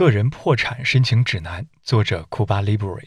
个人破产申请指南，作者库巴 Libre。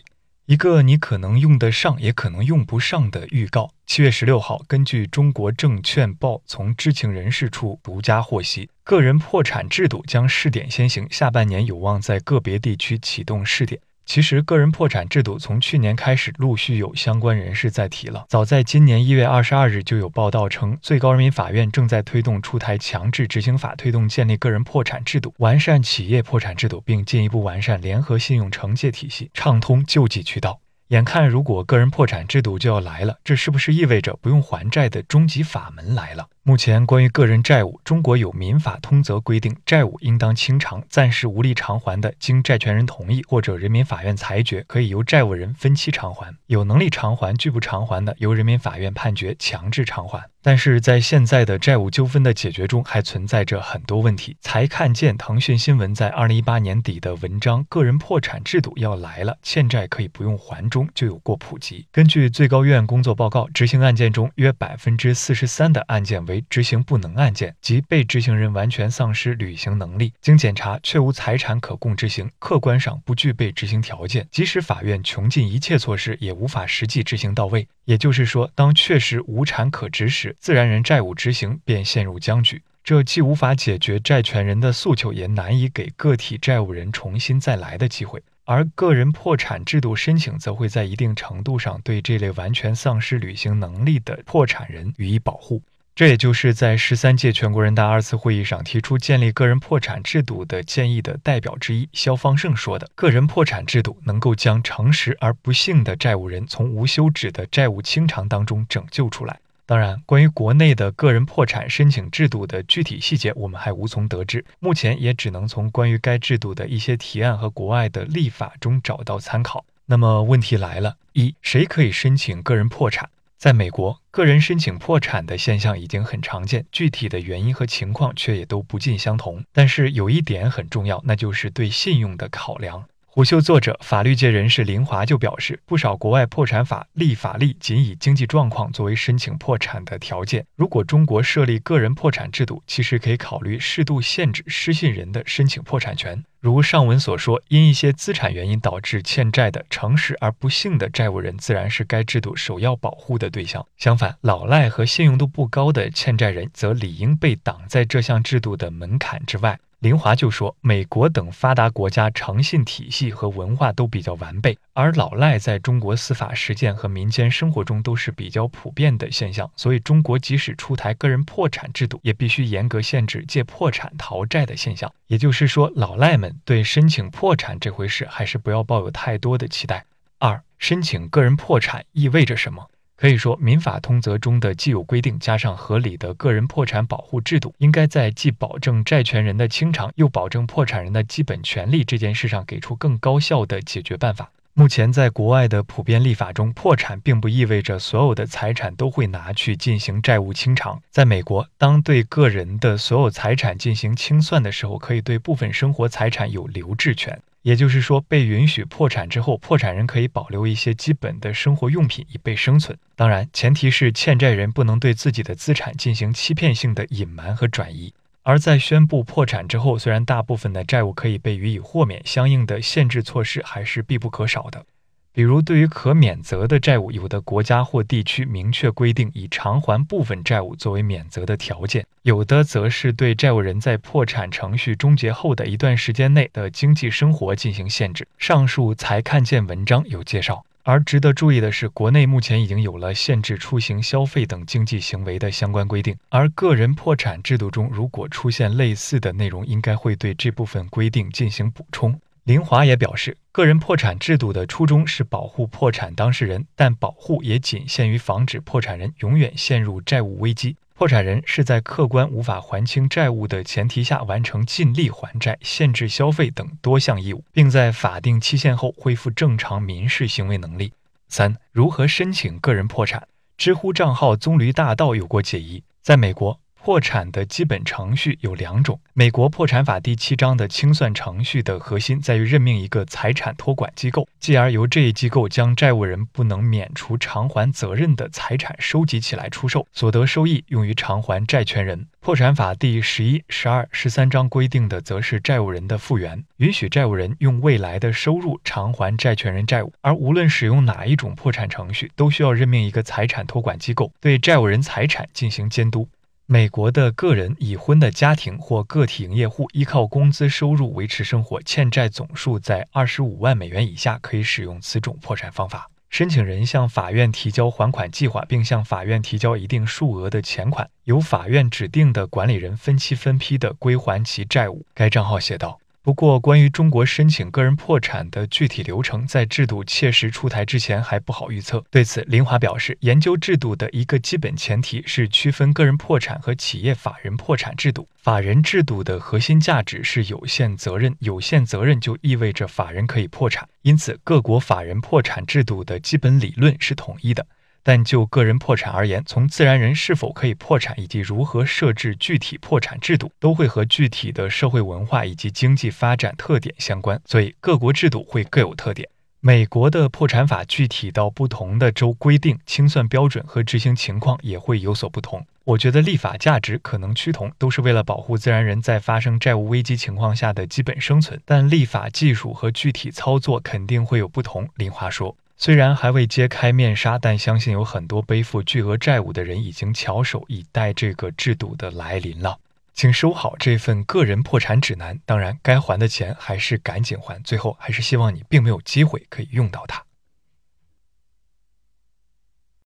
一个你可能用得上，也可能用不上的预告。七月十六号，根据中国证券报从知情人士处独家获悉，个人破产制度将试点先行，下半年有望在个别地区启动试点。其实，个人破产制度从去年开始陆续有相关人士在提了。早在今年一月二十二日，就有报道称，最高人民法院正在推动出台强制执行法，推动建立个人破产制度，完善企业破产制度，并进一步完善联合信用惩戒体系，畅通救济渠道。眼看如果个人破产制度就要来了，这是不是意味着不用还债的终极法门来了？目前，关于个人债务，中国有民法通则规定，债务应当清偿，暂时无力偿还的，经债权人同意或者人民法院裁决，可以由债务人分期偿还；有能力偿还、拒不偿还的，由人民法院判决强制偿还。但是在现在的债务纠纷的解决中，还存在着很多问题。才看见腾讯新闻在二零一八年底的文章《个人破产制度要来了，欠债可以不用还》中就有过普及。根据最高院工作报告，执行案件中约百分之四十三的案件为。执行不能案件，即被执行人完全丧失履行能力，经检查确无财产可供执行，客观上不具备执行条件。即使法院穷尽一切措施，也无法实际执行到位。也就是说，当确实无产可执时，自然人债务执行便陷入僵局。这既无法解决债权人的诉求，也难以给个体债务人重新再来的机会。而个人破产制度申请，则会在一定程度上对这类完全丧失履行能力的破产人予以保护。这也就是在十三届全国人大二次会议上提出建立个人破产制度的建议的代表之一肖方胜说的：“个人破产制度能够将诚实而不幸的债务人从无休止的债务清偿当中拯救出来。”当然，关于国内的个人破产申请制度的具体细节，我们还无从得知，目前也只能从关于该制度的一些提案和国外的立法中找到参考。那么问题来了：一，谁可以申请个人破产？在美国，个人申请破产的现象已经很常见，具体的原因和情况却也都不尽相同。但是有一点很重要，那就是对信用的考量。虎嗅作者、法律界人士林华就表示，不少国外破产法立法例仅以经济状况作为申请破产的条件。如果中国设立个人破产制度，其实可以考虑适度限制失信人的申请破产权。如上文所说，因一些资产原因导致欠债的诚实而不幸的债务人，自然是该制度首要保护的对象。相反，老赖和信用度不高的欠债人，则理应被挡在这项制度的门槛之外。林华就说，美国等发达国家诚信体系和文化都比较完备，而老赖在中国司法实践和民间生活中都是比较普遍的现象，所以中国即使出台个人破产制度，也必须严格限制借破产逃债的现象。也就是说，老赖们对申请破产这回事，还是不要抱有太多的期待。二，申请个人破产意味着什么？可以说，民法通则中的既有规定，加上合理的个人破产保护制度，应该在既保证债权人的清偿，又保证破产人的基本权利这件事上，给出更高效的解决办法。目前，在国外的普遍立法中，破产并不意味着所有的财产都会拿去进行债务清偿。在美国，当对个人的所有财产进行清算的时候，可以对部分生活财产有留置权。也就是说，被允许破产之后，破产人可以保留一些基本的生活用品以备生存。当然，前提是欠债人不能对自己的资产进行欺骗性的隐瞒和转移。而在宣布破产之后，虽然大部分的债务可以被予以豁免，相应的限制措施还是必不可少的。比如，对于可免责的债务，有的国家或地区明确规定以偿还部分债务作为免责的条件；有的则是对债务人在破产程序终结后的一段时间内的经济生活进行限制。上述才看见文章有介绍。而值得注意的是，国内目前已经有了限制出行、消费等经济行为的相关规定，而个人破产制度中如果出现类似的内容，应该会对这部分规定进行补充。林华也表示，个人破产制度的初衷是保护破产当事人，但保护也仅限于防止破产人永远陷入债务危机。破产人是在客观无法还清债务的前提下，完成尽力还债、限制消费等多项义务，并在法定期限后恢复正常民事行为能力。三、如何申请个人破产？知乎账号棕榈大道有过解疑，在美国。破产的基本程序有两种。美国破产法第七章的清算程序的核心在于任命一个财产托管机构，继而由这一机构将债务人不能免除偿还责任的财产收集起来出售，所得收益用于偿还债权人。破产法第十一、十二、十三章规定的则是债务人的复原，允许债务人用未来的收入偿还债权人债务。而无论使用哪一种破产程序，都需要任命一个财产托管机构，对债务人财产进行监督。美国的个人、已婚的家庭或个体营业户依靠工资收入维持生活，欠债总数在二十五万美元以下，可以使用此种破产方法。申请人向法院提交还款计划，并向法院提交一定数额的钱款，由法院指定的管理人分期分批的归还其债务。该账号写道。不过，关于中国申请个人破产的具体流程，在制度切实出台之前还不好预测。对此，林华表示，研究制度的一个基本前提是区分个人破产和企业法人破产制度。法人制度的核心价值是有限责任，有限责任就意味着法人可以破产，因此各国法人破产制度的基本理论是统一的。但就个人破产而言，从自然人是否可以破产，以及如何设置具体破产制度，都会和具体的社会文化以及经济发展特点相关，所以各国制度会各有特点。美国的破产法具体到不同的州规定，清算标准和执行情况也会有所不同。我觉得立法价值可能趋同，都是为了保护自然人在发生债务危机情况下的基本生存，但立法技术和具体操作肯定会有不同。林华说。虽然还未揭开面纱，但相信有很多背负巨额债务的人已经翘首以待这个制度的来临了。请收好这份个人破产指南，当然该还的钱还是赶紧还。最后，还是希望你并没有机会可以用到它。